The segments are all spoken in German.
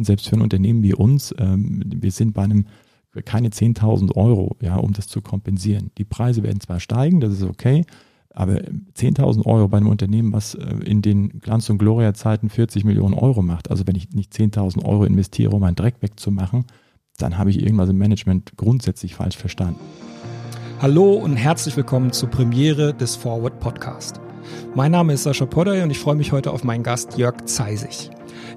Und selbst für ein Unternehmen wie uns, ähm, wir sind bei einem keine 10.000 Euro, ja, um das zu kompensieren. Die Preise werden zwar steigen, das ist okay, aber 10.000 Euro bei einem Unternehmen, was äh, in den Glanz- und Gloria-Zeiten 40 Millionen Euro macht, also wenn ich nicht 10.000 Euro investiere, um meinen Dreck wegzumachen, dann habe ich irgendwas im Management grundsätzlich falsch verstanden. Hallo und herzlich willkommen zur Premiere des Forward Podcast. Mein Name ist Sascha Podday und ich freue mich heute auf meinen Gast Jörg Zeisig.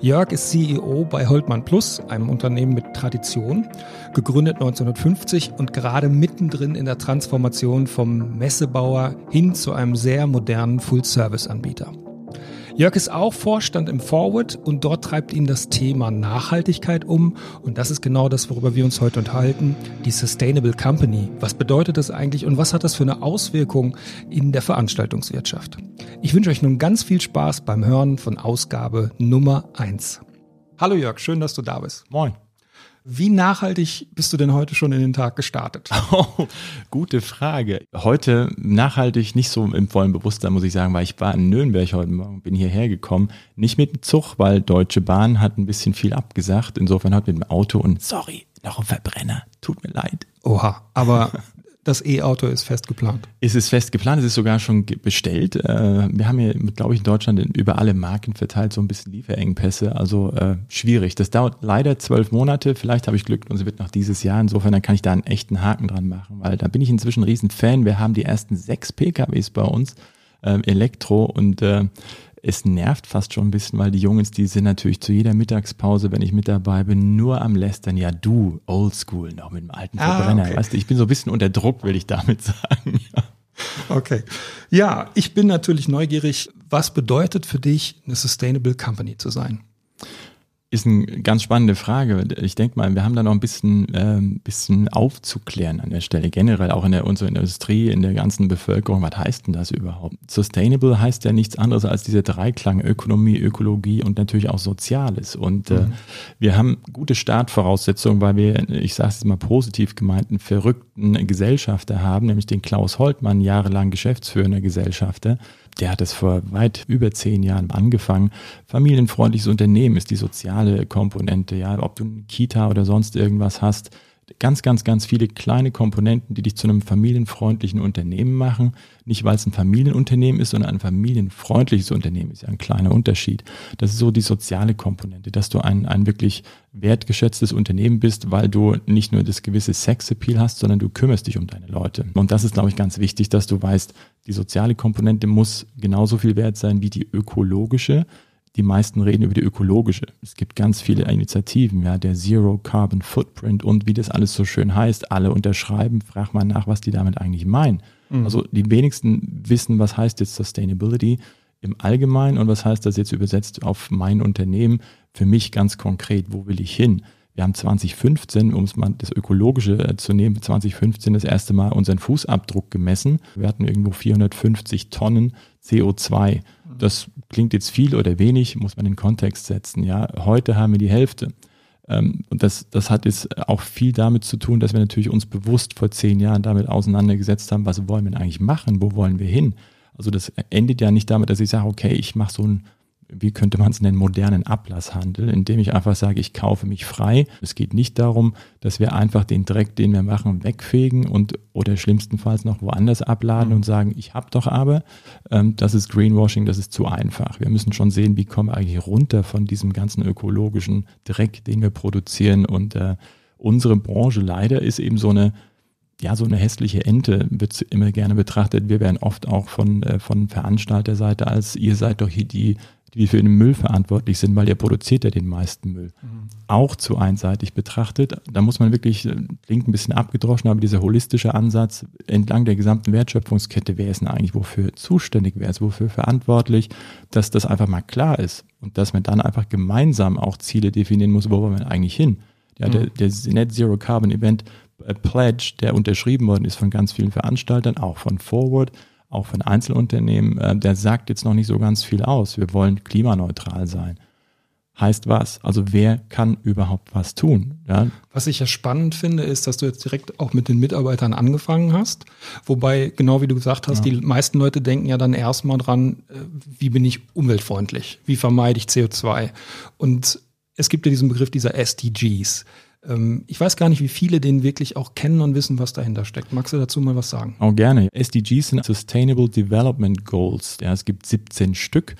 Jörg ist CEO bei Holtmann Plus, einem Unternehmen mit Tradition, gegründet 1950 und gerade mittendrin in der Transformation vom Messebauer hin zu einem sehr modernen Full-Service-Anbieter. Jörg ist auch Vorstand im Forward und dort treibt ihn das Thema Nachhaltigkeit um. Und das ist genau das, worüber wir uns heute unterhalten, die Sustainable Company. Was bedeutet das eigentlich und was hat das für eine Auswirkung in der Veranstaltungswirtschaft? Ich wünsche euch nun ganz viel Spaß beim Hören von Ausgabe Nummer eins. Hallo Jörg, schön, dass du da bist. Moin. Wie nachhaltig bist du denn heute schon in den Tag gestartet? Oh, gute Frage. Heute nachhaltig nicht so im vollen Bewusstsein, muss ich sagen, weil ich war in Nürnberg heute Morgen, bin hierher gekommen. Nicht mit dem Zug, weil Deutsche Bahn hat ein bisschen viel abgesagt. Insofern heute mit dem Auto und sorry, noch ein Verbrenner. Tut mir leid. Oha, aber das E-Auto ist fest geplant. Es ist fest geplant, es ist sogar schon bestellt. Äh, wir haben hier, glaube ich, in Deutschland über alle Marken verteilt so ein bisschen Lieferengpässe. Also äh, schwierig. Das dauert leider zwölf Monate. Vielleicht habe ich Glück und es wird noch dieses Jahr. Insofern dann kann ich da einen echten Haken dran machen, weil da bin ich inzwischen ein Riesenfan. Wir haben die ersten sechs PKWs bei uns, äh, Elektro und äh, es nervt fast schon ein bisschen, weil die Jungs, die sind natürlich zu jeder Mittagspause, wenn ich mit dabei bin, nur am Lästern. Ja, du, oldschool, noch mit dem alten ah, Verbrenner. Okay. Weißt du, ich bin so ein bisschen unter Druck, will ich damit sagen. Ja. Okay. Ja, ich bin natürlich neugierig. Was bedeutet für dich, eine Sustainable Company zu sein? Ist eine ganz spannende Frage. Ich denke mal, wir haben da noch ein bisschen, äh, bisschen aufzuklären an der Stelle. Generell auch in der unserer Industrie, in der ganzen Bevölkerung. Was heißt denn das überhaupt? Sustainable heißt ja nichts anderes als diese Dreiklang Ökonomie, Ökologie und natürlich auch Soziales. Und äh, mhm. wir haben gute Startvoraussetzungen, weil wir, ich sage es mal positiv gemeint, einen verrückten Gesellschafter haben, nämlich den Klaus Holtmann, jahrelang geschäftsführender Gesellschafter der hat es vor weit über zehn Jahren angefangen. Familienfreundliches Unternehmen ist die soziale Komponente, ja, ob du eine Kita oder sonst irgendwas hast. Ganz, ganz, ganz viele kleine Komponenten, die dich zu einem familienfreundlichen Unternehmen machen. Nicht, weil es ein Familienunternehmen ist, sondern ein familienfreundliches Unternehmen ist ja ein kleiner Unterschied. Das ist so die soziale Komponente, dass du ein, ein wirklich wertgeschätztes Unternehmen bist, weil du nicht nur das gewisse Sexappeal hast, sondern du kümmerst dich um deine Leute. Und das ist, glaube ich, ganz wichtig, dass du weißt, die soziale Komponente muss genauso viel wert sein wie die ökologische. Die meisten reden über die ökologische. Es gibt ganz viele Initiativen, ja, der Zero Carbon Footprint und wie das alles so schön heißt. Alle unterschreiben, frag mal nach, was die damit eigentlich meinen. Mhm. Also die wenigsten wissen, was heißt jetzt Sustainability im Allgemeinen und was heißt das jetzt übersetzt auf mein Unternehmen. Für mich ganz konkret, wo will ich hin? Wir haben 2015, um es mal das Ökologische äh, zu nehmen, 2015 das erste Mal unseren Fußabdruck gemessen. Wir hatten irgendwo 450 Tonnen CO2. Das klingt jetzt viel oder wenig, muss man in den Kontext setzen. Ja, heute haben wir die Hälfte. Ähm, und das, das hat jetzt auch viel damit zu tun, dass wir natürlich uns bewusst vor zehn Jahren damit auseinandergesetzt haben, was wollen wir denn eigentlich machen, wo wollen wir hin. Also das endet ja nicht damit, dass ich sage, okay, ich mache so ein wie könnte man es nennen, modernen Ablasshandel, indem ich einfach sage, ich kaufe mich frei. Es geht nicht darum, dass wir einfach den Dreck, den wir machen, wegfegen und oder schlimmstenfalls noch woanders abladen mhm. und sagen, ich habe doch aber. Ähm, das ist Greenwashing, das ist zu einfach. Wir müssen schon sehen, wie kommen wir eigentlich runter von diesem ganzen ökologischen Dreck, den wir produzieren. Und äh, unsere Branche leider ist eben so eine ja, so eine hässliche Ente wird immer gerne betrachtet. Wir werden oft auch von, äh, von Veranstalterseite als ihr seid doch hier die die für den Müll verantwortlich sind, weil ihr produziert ja den meisten Müll. Mhm. Auch zu einseitig betrachtet. Da muss man wirklich, äh, klingt ein bisschen abgedroschen, aber dieser holistische Ansatz entlang der gesamten Wertschöpfungskette, wer ist denn eigentlich wofür zuständig, wer ist wofür verantwortlich, dass das einfach mal klar ist und dass man dann einfach gemeinsam auch Ziele definieren muss, wo wollen wir eigentlich hin. Ja, der, mhm. der Net Zero Carbon Event äh, Pledge, der unterschrieben worden ist von ganz vielen Veranstaltern, auch von Forward, auch von Einzelunternehmen, äh, der sagt jetzt noch nicht so ganz viel aus. Wir wollen klimaneutral sein. Heißt was? Also wer kann überhaupt was tun? Ja? Was ich ja spannend finde, ist, dass du jetzt direkt auch mit den Mitarbeitern angefangen hast. Wobei, genau wie du gesagt hast, ja. die meisten Leute denken ja dann erstmal dran, äh, wie bin ich umweltfreundlich? Wie vermeide ich CO2? Und es gibt ja diesen Begriff dieser SDGs. Ähm, ich weiß gar nicht, wie viele den wirklich auch kennen und wissen, was dahinter steckt. Magst du dazu mal was sagen? Auch gerne. SDGs sind Sustainable Development Goals. Ja, es gibt 17 Stück.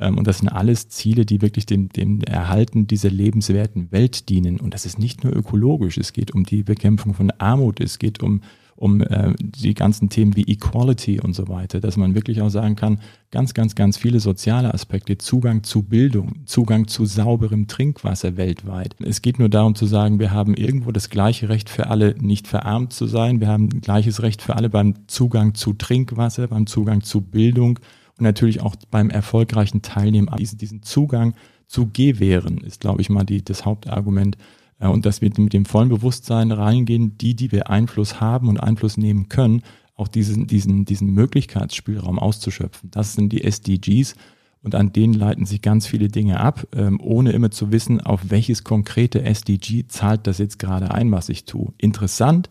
Ähm, und das sind alles Ziele, die wirklich dem, dem Erhalten dieser lebenswerten Welt dienen. Und das ist nicht nur ökologisch. Es geht um die Bekämpfung von Armut. Es geht um um äh, die ganzen Themen wie Equality und so weiter, dass man wirklich auch sagen kann, ganz, ganz, ganz viele soziale Aspekte, Zugang zu Bildung, Zugang zu sauberem Trinkwasser weltweit. Es geht nur darum zu sagen, wir haben irgendwo das gleiche Recht für alle, nicht verarmt zu sein. Wir haben gleiches Recht für alle beim Zugang zu Trinkwasser, beim Zugang zu Bildung und natürlich auch beim erfolgreichen Teilnehmen. Diesen, diesen Zugang zu gewähren ist, glaube ich mal, die, das Hauptargument und dass wir mit dem vollen Bewusstsein reingehen, die, die wir Einfluss haben und Einfluss nehmen können, auch diesen, diesen, diesen Möglichkeitsspielraum auszuschöpfen. Das sind die SDGs und an denen leiten sich ganz viele Dinge ab, ähm, ohne immer zu wissen, auf welches konkrete SDG zahlt das jetzt gerade ein, was ich tue. Interessant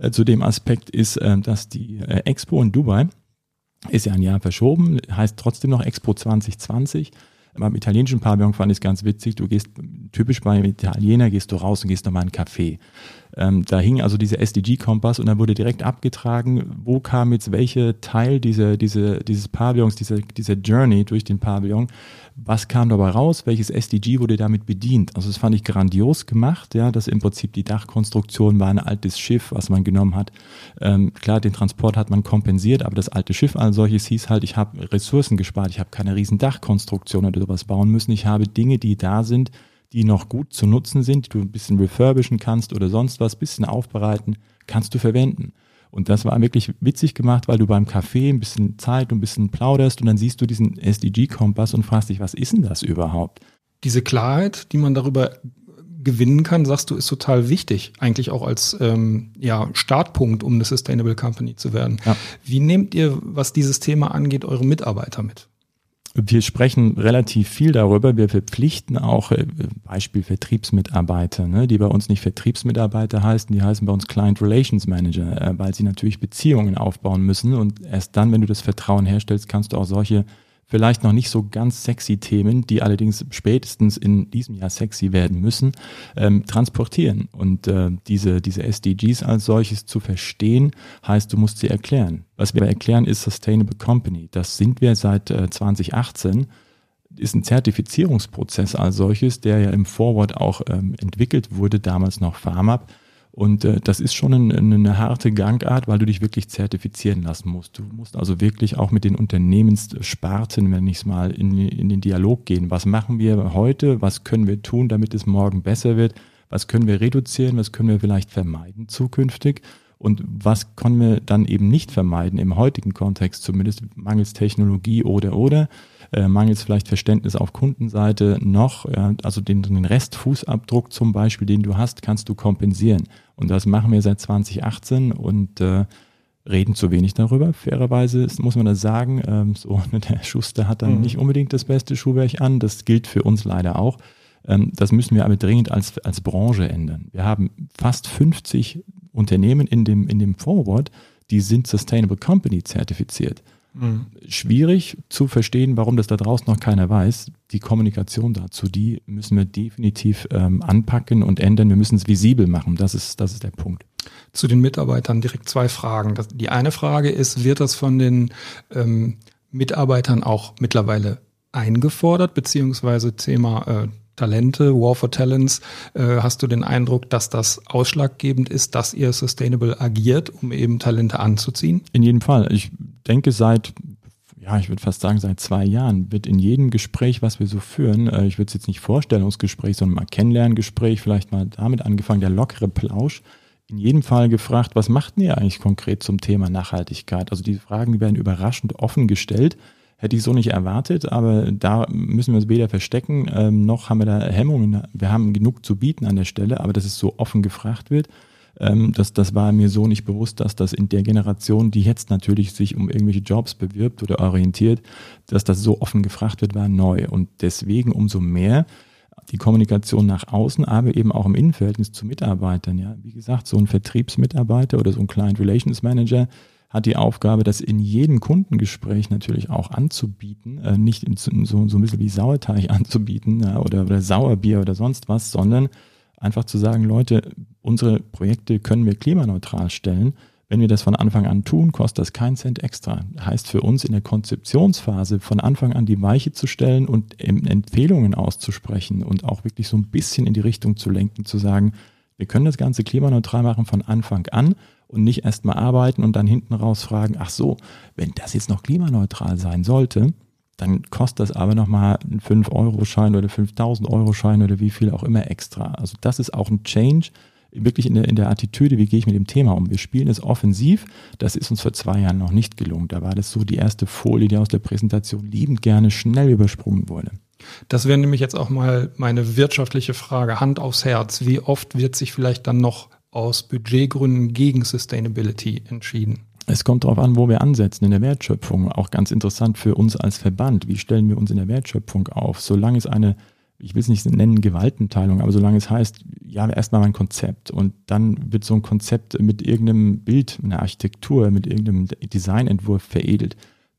äh, zu dem Aspekt ist, äh, dass die Expo in Dubai ist ja ein Jahr verschoben, heißt trotzdem noch Expo 2020 beim italienischen Pavillon fand ich es ganz witzig. Du gehst, typisch beim Italiener, gehst du raus und gehst nochmal in einen Café. Ähm, da hing also dieser SDG-Kompass und dann wurde direkt abgetragen, wo kam jetzt welche Teil dieser, diese, dieses Pavillons, dieser, dieser Journey durch den Pavillon, was kam dabei raus, welches SDG wurde damit bedient. Also das fand ich grandios gemacht, ja, dass im Prinzip die Dachkonstruktion war ein altes Schiff, was man genommen hat. Ähm, klar, den Transport hat man kompensiert, aber das alte Schiff als solches hieß halt, ich habe Ressourcen gespart, ich habe keine riesen Dachkonstruktion oder sowas bauen müssen, ich habe Dinge, die da sind, die noch gut zu nutzen sind, die du ein bisschen refurbischen kannst oder sonst was, bisschen aufbereiten, kannst du verwenden. Und das war wirklich witzig gemacht, weil du beim Café ein bisschen Zeit und ein bisschen plauderst und dann siehst du diesen SDG-Kompass und fragst dich, was ist denn das überhaupt? Diese Klarheit, die man darüber gewinnen kann, sagst du, ist total wichtig, eigentlich auch als ähm, ja, Startpunkt, um eine Sustainable Company zu werden. Ja. Wie nehmt ihr, was dieses Thema angeht, eure Mitarbeiter mit? Wir sprechen relativ viel darüber. Wir verpflichten auch äh, Beispiel Vertriebsmitarbeiter, ne, die bei uns nicht Vertriebsmitarbeiter heißen, die heißen bei uns Client Relations Manager, äh, weil sie natürlich Beziehungen aufbauen müssen. Und erst dann, wenn du das Vertrauen herstellst, kannst du auch solche vielleicht noch nicht so ganz sexy Themen, die allerdings spätestens in diesem Jahr sexy werden müssen, ähm, transportieren. Und äh, diese, diese SDGs als solches zu verstehen, heißt, du musst sie erklären. Was wir erklären, ist Sustainable Company. Das sind wir seit äh, 2018 ist ein Zertifizierungsprozess als solches, der ja im Forward auch ähm, entwickelt wurde, damals noch FarmUp und äh, das ist schon ein, eine harte Gangart, weil du dich wirklich zertifizieren lassen musst. Du musst also wirklich auch mit den Unternehmenssparten, wenn ich es mal in, in den Dialog gehen. Was machen wir heute? Was können wir tun, damit es morgen besser wird? Was können wir reduzieren? Was können wir vielleicht vermeiden zukünftig? Und was können wir dann eben nicht vermeiden im heutigen Kontext, zumindest mangels Technologie oder oder? Äh, mangels vielleicht Verständnis auf Kundenseite noch, ja, also den, den Restfußabdruck zum Beispiel, den du hast, kannst du kompensieren. Und das machen wir seit 2018 und äh, reden zu wenig darüber. Fairerweise muss man das sagen. Ähm, so, der Schuster hat dann mhm. nicht unbedingt das beste Schuhwerk an. Das gilt für uns leider auch. Ähm, das müssen wir aber dringend als, als Branche ändern. Wir haben fast 50 Unternehmen in dem, in dem Forward, die sind Sustainable Company zertifiziert. Mhm. Schwierig zu verstehen, warum das da draußen noch keiner weiß. Die Kommunikation dazu, die müssen wir definitiv ähm, anpacken und ändern. Wir müssen es visibel machen. Das ist, das ist der Punkt. Zu den Mitarbeitern direkt zwei Fragen. Das, die eine Frage ist, wird das von den ähm, Mitarbeitern auch mittlerweile eingefordert, beziehungsweise Thema äh, Talente, War for Talents, äh, hast du den Eindruck, dass das ausschlaggebend ist, dass ihr sustainable agiert, um eben Talente anzuziehen? In jedem Fall. Ich denke, seit ja, ich würde fast sagen, seit zwei Jahren wird in jedem Gespräch, was wir so führen, äh, ich würde es jetzt nicht Vorstellungsgespräch, sondern mal Kennenlerngespräch, vielleicht mal damit angefangen, der lockere Plausch, in jedem Fall gefragt, was macht ihr eigentlich konkret zum Thema Nachhaltigkeit? Also diese Fragen werden überraschend offen gestellt Hätte ich so nicht erwartet, aber da müssen wir uns weder verstecken, ähm, noch haben wir da Hemmungen. Wir haben genug zu bieten an der Stelle, aber dass es so offen gefragt wird, ähm, das, das war mir so nicht bewusst, dass das in der Generation, die jetzt natürlich sich um irgendwelche Jobs bewirbt oder orientiert, dass das so offen gefragt wird, war neu. Und deswegen umso mehr die Kommunikation nach außen, aber eben auch im Innenverhältnis zu Mitarbeitern. Ja, wie gesagt, so ein Vertriebsmitarbeiter oder so ein Client Relations Manager, hat die Aufgabe, das in jedem Kundengespräch natürlich auch anzubieten, äh, nicht in, so, so ein bisschen wie Sauerteig anzubieten ja, oder, oder Sauerbier oder sonst was, sondern einfach zu sagen, Leute, unsere Projekte können wir klimaneutral stellen. Wenn wir das von Anfang an tun, kostet das keinen Cent extra. Heißt für uns in der Konzeptionsphase von Anfang an die Weiche zu stellen und Empfehlungen auszusprechen und auch wirklich so ein bisschen in die Richtung zu lenken, zu sagen, wir können das Ganze klimaneutral machen von Anfang an und nicht erst mal arbeiten und dann hinten raus fragen, ach so, wenn das jetzt noch klimaneutral sein sollte, dann kostet das aber nochmal einen 5-Euro-Schein oder 5000-Euro-Schein oder wie viel auch immer extra. Also das ist auch ein Change, wirklich in der, in der Attitüde, wie gehe ich mit dem Thema um. Wir spielen es offensiv, das ist uns vor zwei Jahren noch nicht gelungen. Da war das so die erste Folie, die aus der Präsentation liebend gerne schnell übersprungen wurde. Das wäre nämlich jetzt auch mal meine wirtschaftliche Frage, Hand aufs Herz. Wie oft wird sich vielleicht dann noch aus Budgetgründen gegen Sustainability entschieden? Es kommt darauf an, wo wir ansetzen in der Wertschöpfung. Auch ganz interessant für uns als Verband. Wie stellen wir uns in der Wertschöpfung auf? Solange es eine, ich will es nicht nennen, Gewaltenteilung, aber solange es heißt, ja, erstmal ein Konzept und dann wird so ein Konzept mit irgendeinem Bild, einer Architektur, mit irgendeinem Designentwurf veredelt.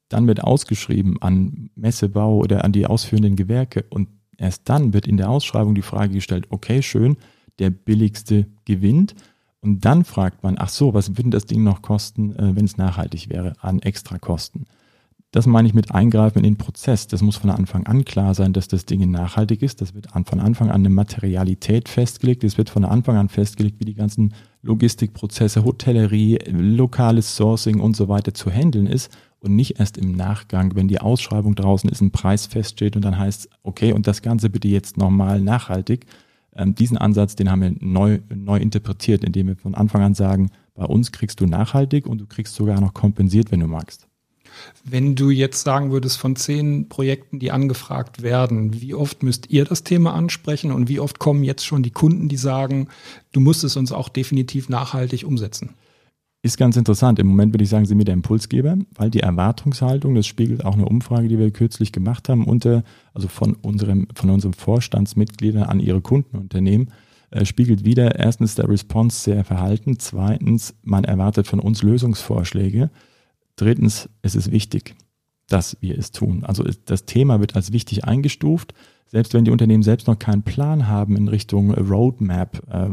Dann wird ausgeschrieben an Messebau oder an die ausführenden Gewerke und erst dann wird in der Ausschreibung die Frage gestellt, okay, schön, der billigste gewinnt und dann fragt man, ach so, was würde das Ding noch kosten, äh, wenn es nachhaltig wäre, an Extrakosten? Das meine ich mit Eingreifen in den Prozess. Das muss von Anfang an klar sein, dass das Ding nachhaltig ist. Das wird von Anfang an eine Materialität festgelegt. Es wird von Anfang an festgelegt, wie die ganzen Logistikprozesse, Hotellerie, lokales Sourcing und so weiter zu handeln ist und nicht erst im Nachgang, wenn die Ausschreibung draußen ist, ein Preis feststeht und dann heißt, okay, und das Ganze bitte jetzt nochmal nachhaltig, ähm, diesen Ansatz, den haben wir neu, neu interpretiert, indem wir von Anfang an sagen, bei uns kriegst du nachhaltig und du kriegst sogar noch kompensiert, wenn du magst. Wenn du jetzt sagen würdest, von zehn Projekten, die angefragt werden, wie oft müsst ihr das Thema ansprechen und wie oft kommen jetzt schon die Kunden, die sagen, du musst es uns auch definitiv nachhaltig umsetzen? Ist ganz interessant. Im Moment würde ich sagen, sind wir der Impulsgeber, weil die Erwartungshaltung, das spiegelt auch eine Umfrage, die wir kürzlich gemacht haben, unter, also von unserem, von unserem Vorstandsmitgliedern an ihre Kundenunternehmen, äh, spiegelt wieder erstens der Response sehr verhalten, zweitens, man erwartet von uns Lösungsvorschläge, drittens, es ist wichtig, dass wir es tun. Also das Thema wird als wichtig eingestuft selbst wenn die Unternehmen selbst noch keinen Plan haben in Richtung Roadmap, äh,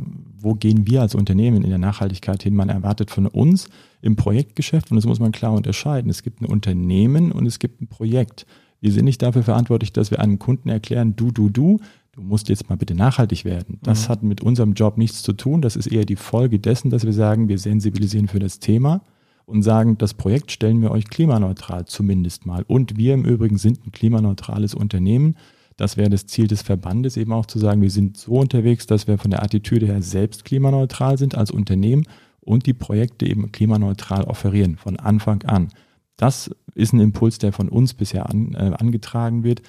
wo gehen wir als Unternehmen in der Nachhaltigkeit hin? Man erwartet von uns im Projektgeschäft, und das muss man klar unterscheiden, es gibt ein Unternehmen und es gibt ein Projekt. Wir sind nicht dafür verantwortlich, dass wir einem Kunden erklären, du, du, du, du musst jetzt mal bitte nachhaltig werden. Das mhm. hat mit unserem Job nichts zu tun. Das ist eher die Folge dessen, dass wir sagen, wir sensibilisieren für das Thema und sagen, das Projekt stellen wir euch klimaneutral zumindest mal. Und wir im Übrigen sind ein klimaneutrales Unternehmen. Das wäre das Ziel des Verbandes, eben auch zu sagen, wir sind so unterwegs, dass wir von der Attitüde her selbst klimaneutral sind als Unternehmen und die Projekte eben klimaneutral offerieren von Anfang an. Das ist ein Impuls, der von uns bisher an, äh, angetragen wird.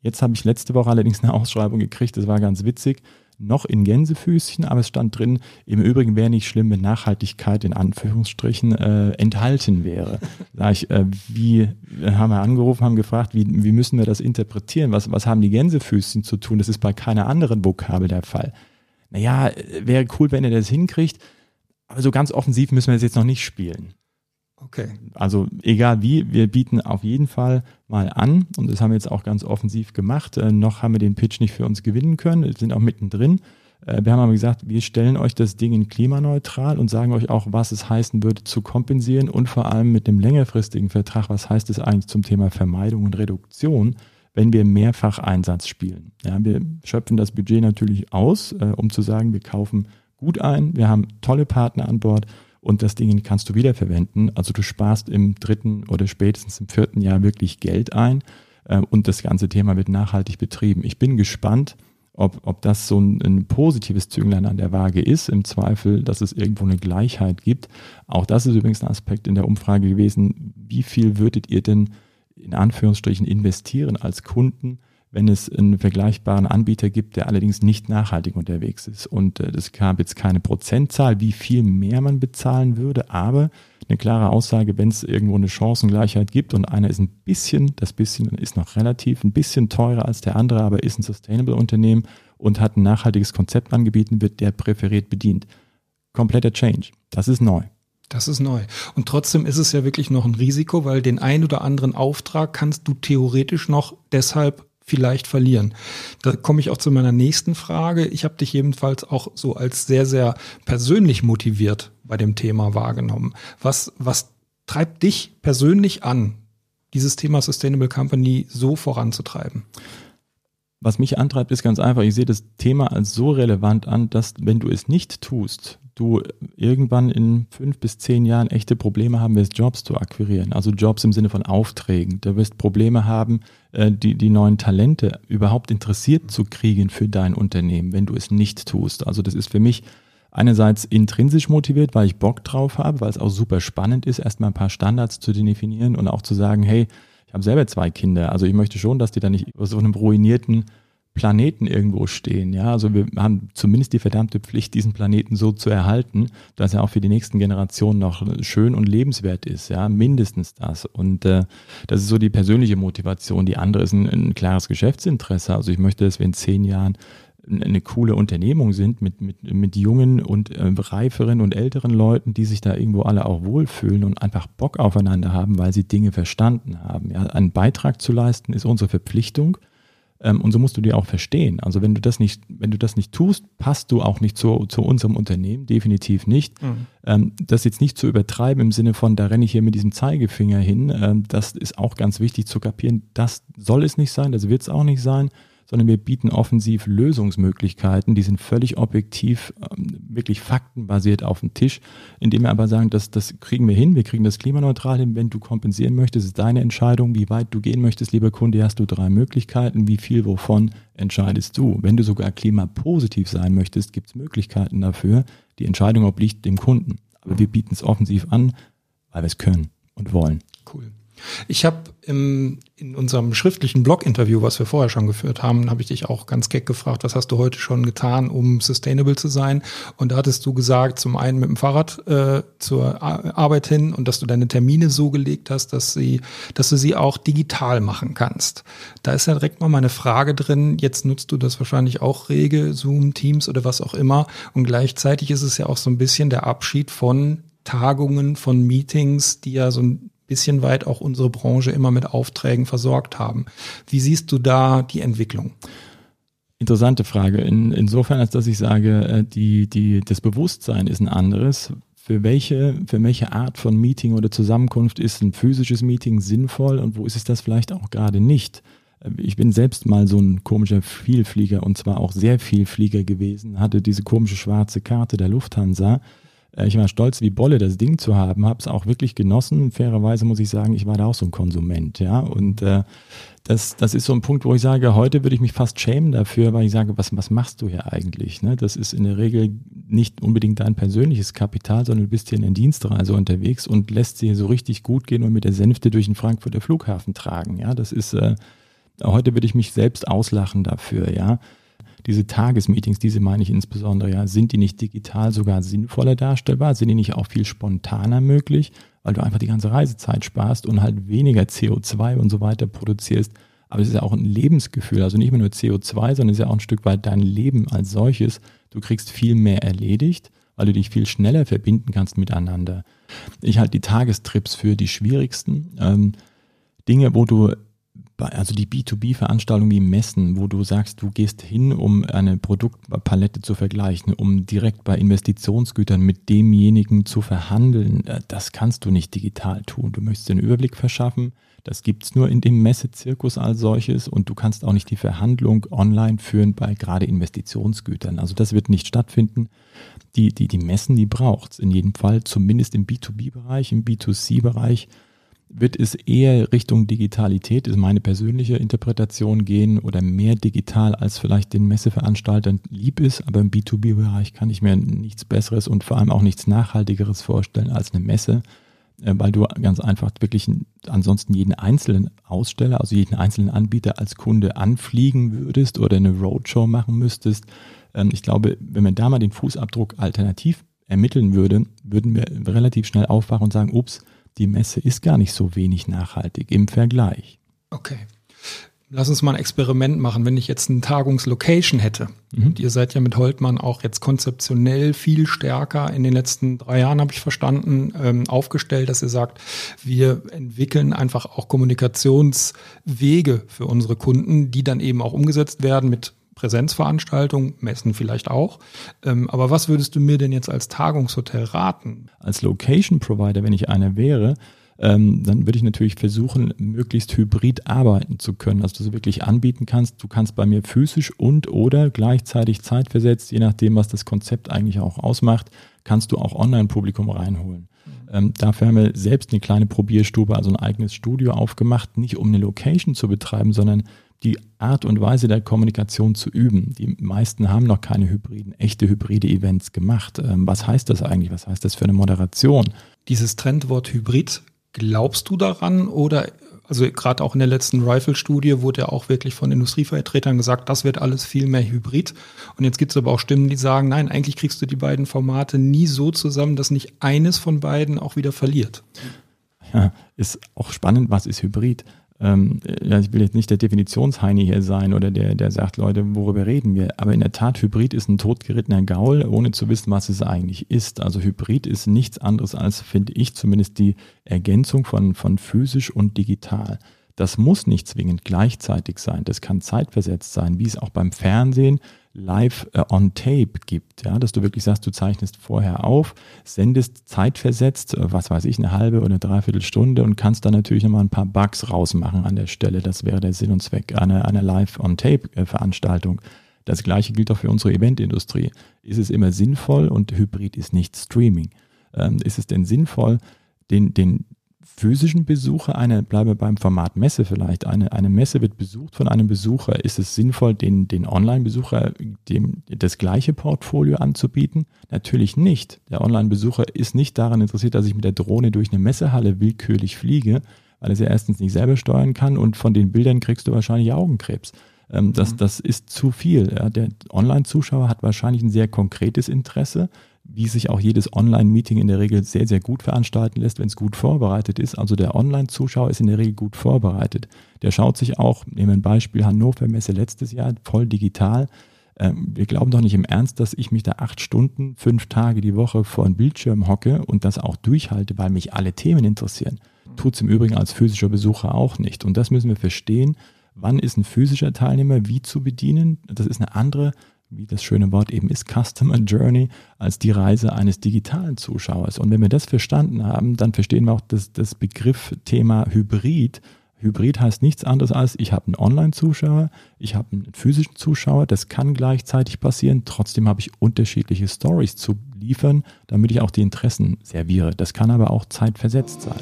Jetzt habe ich letzte Woche allerdings eine Ausschreibung gekriegt, das war ganz witzig noch in Gänsefüßchen, aber es stand drin, im Übrigen wäre nicht schlimm, wenn Nachhaltigkeit in Anführungsstrichen äh, enthalten wäre. Da ich, äh, wie haben wir angerufen, haben gefragt, wie, wie müssen wir das interpretieren? Was, was haben die Gänsefüßchen zu tun? Das ist bei keiner anderen Vokabel der Fall. Naja, wäre cool, wenn ihr das hinkriegt, aber so ganz offensiv müssen wir es jetzt noch nicht spielen. Okay. Also egal wie, wir bieten auf jeden Fall mal an und das haben wir jetzt auch ganz offensiv gemacht. Äh, noch haben wir den Pitch nicht für uns gewinnen können, wir sind auch mittendrin. Äh, wir haben aber gesagt, wir stellen euch das Ding in klimaneutral und sagen euch auch, was es heißen würde zu kompensieren und vor allem mit dem längerfristigen Vertrag, was heißt es eigentlich zum Thema Vermeidung und Reduktion, wenn wir mehrfach Einsatz spielen. Ja, wir schöpfen das Budget natürlich aus, äh, um zu sagen, wir kaufen gut ein, wir haben tolle Partner an Bord und das Ding kannst du wiederverwenden. Also du sparst im dritten oder spätestens im vierten Jahr wirklich Geld ein äh, und das ganze Thema wird nachhaltig betrieben. Ich bin gespannt, ob, ob das so ein, ein positives Zünglein an der Waage ist, im Zweifel, dass es irgendwo eine Gleichheit gibt. Auch das ist übrigens ein Aspekt in der Umfrage gewesen. Wie viel würdet ihr denn in Anführungsstrichen investieren als Kunden, wenn es einen vergleichbaren Anbieter gibt, der allerdings nicht nachhaltig unterwegs ist. Und äh, es gab jetzt keine Prozentzahl, wie viel mehr man bezahlen würde, aber eine klare Aussage, wenn es irgendwo eine Chancengleichheit gibt und einer ist ein bisschen, das bisschen ist noch relativ, ein bisschen teurer als der andere, aber ist ein Sustainable Unternehmen und hat ein nachhaltiges Konzept angeboten, wird der präferiert bedient. Kompletter Change. Das ist neu. Das ist neu. Und trotzdem ist es ja wirklich noch ein Risiko, weil den ein oder anderen Auftrag kannst du theoretisch noch deshalb vielleicht verlieren. Da komme ich auch zu meiner nächsten Frage. Ich habe dich jedenfalls auch so als sehr, sehr persönlich motiviert bei dem Thema wahrgenommen. Was, was treibt dich persönlich an, dieses Thema Sustainable Company so voranzutreiben? Was mich antreibt, ist ganz einfach, ich sehe das Thema als so relevant an, dass wenn du es nicht tust, du irgendwann in fünf bis zehn Jahren echte Probleme haben wirst, Jobs zu akquirieren. Also Jobs im Sinne von Aufträgen. Du wirst Probleme haben, äh, die, die neuen Talente überhaupt interessiert zu kriegen für dein Unternehmen, wenn du es nicht tust. Also das ist für mich einerseits intrinsisch motiviert, weil ich Bock drauf habe, weil es auch super spannend ist, erstmal ein paar Standards zu definieren und auch zu sagen, hey, ich habe selber zwei Kinder, also ich möchte schon, dass die da nicht auf so einem ruinierten Planeten irgendwo stehen. Ja, also wir haben zumindest die verdammte Pflicht, diesen Planeten so zu erhalten, dass er auch für die nächsten Generationen noch schön und lebenswert ist. Ja, mindestens das. Und äh, das ist so die persönliche Motivation. Die andere ist ein, ein klares Geschäftsinteresse. Also ich möchte, dass wir in zehn Jahren eine coole Unternehmung sind mit, mit, mit jungen und äh, reiferen und älteren Leuten, die sich da irgendwo alle auch wohlfühlen und einfach Bock aufeinander haben, weil sie Dinge verstanden haben. Ja, einen Beitrag zu leisten ist unsere Verpflichtung. Ähm, und so musst du die auch verstehen. Also wenn du das nicht, wenn du das nicht tust, passt du auch nicht zu, zu unserem Unternehmen, definitiv nicht. Mhm. Ähm, das jetzt nicht zu übertreiben im Sinne von, da renne ich hier mit diesem Zeigefinger hin, ähm, das ist auch ganz wichtig zu kapieren. Das soll es nicht sein, das wird es auch nicht sein sondern wir bieten offensiv Lösungsmöglichkeiten, die sind völlig objektiv, ähm, wirklich faktenbasiert auf dem Tisch, indem wir aber sagen, das, das kriegen wir hin, wir kriegen das klimaneutral hin, wenn du kompensieren möchtest, ist deine Entscheidung, wie weit du gehen möchtest, lieber Kunde, hast du drei Möglichkeiten, wie viel wovon entscheidest du. Wenn du sogar klimapositiv sein möchtest, gibt es Möglichkeiten dafür, die Entscheidung obliegt dem Kunden. Aber wir bieten es offensiv an, weil wir es können und wollen. Cool. Ich habe in unserem schriftlichen Blog-Interview, was wir vorher schon geführt haben, habe ich dich auch ganz keck gefragt, was hast du heute schon getan, um sustainable zu sein? Und da hattest du gesagt, zum einen mit dem Fahrrad äh, zur Arbeit hin und dass du deine Termine so gelegt hast, dass sie, dass du sie auch digital machen kannst. Da ist ja direkt mal meine Frage drin. Jetzt nutzt du das wahrscheinlich auch rege, Zoom, Teams oder was auch immer. Und gleichzeitig ist es ja auch so ein bisschen der Abschied von Tagungen, von Meetings, die ja so ein bisschen weit auch unsere Branche immer mit Aufträgen versorgt haben. Wie siehst du da die Entwicklung? Interessante Frage. In, insofern, als dass ich sage, äh, die, die, das Bewusstsein ist ein anderes. Für welche, für welche Art von Meeting oder Zusammenkunft ist ein physisches Meeting sinnvoll und wo ist es das vielleicht auch gerade nicht? Äh, ich bin selbst mal so ein komischer Vielflieger und zwar auch sehr Vielflieger gewesen, hatte diese komische schwarze Karte der Lufthansa ich war stolz wie Bolle, das Ding zu haben, habe es auch wirklich genossen. Fairerweise muss ich sagen, ich war da auch so ein Konsument, ja. Und äh, das, das ist so ein Punkt, wo ich sage, heute würde ich mich fast schämen dafür, weil ich sage, was, was machst du hier eigentlich? Ne? Das ist in der Regel nicht unbedingt dein persönliches Kapital, sondern du bist hier in der Dienstreise unterwegs und lässt sie so richtig gut gehen und mit der Sänfte durch den Frankfurter Flughafen tragen. Ja, das ist äh, heute würde ich mich selbst auslachen dafür, ja diese Tagesmeetings, diese meine ich insbesondere, ja, sind die nicht digital sogar sinnvoller darstellbar? Sind die nicht auch viel spontaner möglich, weil du einfach die ganze Reisezeit sparst und halt weniger CO2 und so weiter produzierst? Aber es ist ja auch ein Lebensgefühl, also nicht mehr nur CO2, sondern es ist ja auch ein Stück weit dein Leben als solches. Du kriegst viel mehr erledigt, weil du dich viel schneller verbinden kannst miteinander. Ich halte die Tagestrips für die schwierigsten. Ähm, Dinge, wo du also die B2B-Veranstaltungen wie Messen, wo du sagst, du gehst hin, um eine Produktpalette zu vergleichen, um direkt bei Investitionsgütern mit demjenigen zu verhandeln, äh, das kannst du nicht digital tun. Du möchtest den Überblick verschaffen. Das gibt's nur in dem Messezirkus als solches und du kannst auch nicht die Verhandlung online führen bei gerade Investitionsgütern. Also das wird nicht stattfinden. Die, die, die Messen, die braucht's in jedem Fall, zumindest im B2B-Bereich, im B2C-Bereich wird es eher Richtung Digitalität, ist meine persönliche Interpretation gehen oder mehr digital als vielleicht den Messeveranstaltern lieb ist. Aber im B2B-Bereich kann ich mir nichts Besseres und vor allem auch nichts Nachhaltigeres vorstellen als eine Messe, äh, weil du ganz einfach wirklich ansonsten jeden einzelnen Aussteller, also jeden einzelnen Anbieter als Kunde anfliegen würdest oder eine Roadshow machen müsstest. Ähm, ich glaube, wenn man da mal den Fußabdruck alternativ ermitteln würde, würden wir relativ schnell aufwachen und sagen, ups, die Messe ist gar nicht so wenig nachhaltig im Vergleich. Okay. Lass uns mal ein Experiment machen. Wenn ich jetzt eine Tagungslocation hätte, mhm. und ihr seid ja mit Holtmann auch jetzt konzeptionell viel stärker in den letzten drei Jahren, habe ich verstanden, ähm, aufgestellt, dass ihr sagt, wir entwickeln einfach auch Kommunikationswege für unsere Kunden, die dann eben auch umgesetzt werden mit Präsenzveranstaltungen, Messen vielleicht auch. Ähm, aber was würdest du mir denn jetzt als Tagungshotel raten? Als Location Provider, wenn ich einer wäre, ähm, dann würde ich natürlich versuchen, möglichst hybrid arbeiten zu können, dass du wirklich anbieten kannst. Du kannst bei mir physisch und oder gleichzeitig zeitversetzt, je nachdem, was das Konzept eigentlich auch ausmacht, kannst du auch Online-Publikum reinholen. Mhm. Ähm, dafür haben wir selbst eine kleine Probierstube, also ein eigenes Studio aufgemacht, nicht um eine Location zu betreiben, sondern die Art und Weise der Kommunikation zu üben. Die meisten haben noch keine hybriden, echte hybride Events gemacht. Ähm, was heißt das eigentlich? Was heißt das für eine Moderation? Dieses Trendwort Hybrid Glaubst du daran oder also gerade auch in der letzten Rifle-Studie wurde ja auch wirklich von Industrievertretern gesagt, das wird alles viel mehr hybrid. Und jetzt gibt es aber auch Stimmen, die sagen, nein, eigentlich kriegst du die beiden Formate nie so zusammen, dass nicht eines von beiden auch wieder verliert. Ja, ist auch spannend, was ist Hybrid? Ähm, ich will jetzt nicht der Definitionsheini hier sein oder der, der sagt, Leute, worüber reden wir? Aber in der Tat, Hybrid ist ein totgerittener Gaul, ohne zu wissen, was es eigentlich ist. Also Hybrid ist nichts anderes als, finde ich, zumindest die Ergänzung von, von physisch und digital. Das muss nicht zwingend gleichzeitig sein. Das kann zeitversetzt sein, wie es auch beim Fernsehen live äh, on tape gibt, ja, dass du wirklich sagst, du zeichnest vorher auf, sendest zeitversetzt, äh, was weiß ich, eine halbe oder dreiviertel Stunde und kannst dann natürlich nochmal ein paar Bugs rausmachen an der Stelle. Das wäre der Sinn und Zweck einer, einer live on tape äh, Veranstaltung. Das gleiche gilt auch für unsere Eventindustrie. Ist es immer sinnvoll und Hybrid ist nicht Streaming? Ähm, ist es denn sinnvoll, den, den, physischen Besucher, eine, bleibe beim Format Messe vielleicht, eine, eine Messe wird besucht von einem Besucher, ist es sinnvoll, den, den Online-Besucher dem das gleiche Portfolio anzubieten? Natürlich nicht. Der Online-Besucher ist nicht daran interessiert, dass ich mit der Drohne durch eine Messehalle willkürlich fliege, weil er sie erstens nicht selber steuern kann und von den Bildern kriegst du wahrscheinlich Augenkrebs. Ähm, das, mhm. das ist zu viel. Ja. Der Online-Zuschauer hat wahrscheinlich ein sehr konkretes Interesse wie sich auch jedes Online-Meeting in der Regel sehr, sehr gut veranstalten lässt, wenn es gut vorbereitet ist. Also der Online-Zuschauer ist in der Regel gut vorbereitet. Der schaut sich auch, nehmen wir ein Beispiel, Hannover Messe letztes Jahr, voll digital. Ähm, wir glauben doch nicht im Ernst, dass ich mich da acht Stunden, fünf Tage die Woche vor einen Bildschirm hocke und das auch durchhalte, weil mich alle Themen interessieren. Tut es im Übrigen als physischer Besucher auch nicht. Und das müssen wir verstehen. Wann ist ein physischer Teilnehmer wie zu bedienen? Das ist eine andere wie das schöne Wort eben ist, Customer Journey als die Reise eines digitalen Zuschauers. Und wenn wir das verstanden haben, dann verstehen wir auch das, das Begriff Thema Hybrid. Hybrid heißt nichts anderes als, ich habe einen Online-Zuschauer, ich habe einen physischen Zuschauer, das kann gleichzeitig passieren. Trotzdem habe ich unterschiedliche Stories zu liefern, damit ich auch die Interessen serviere. Das kann aber auch zeitversetzt sein.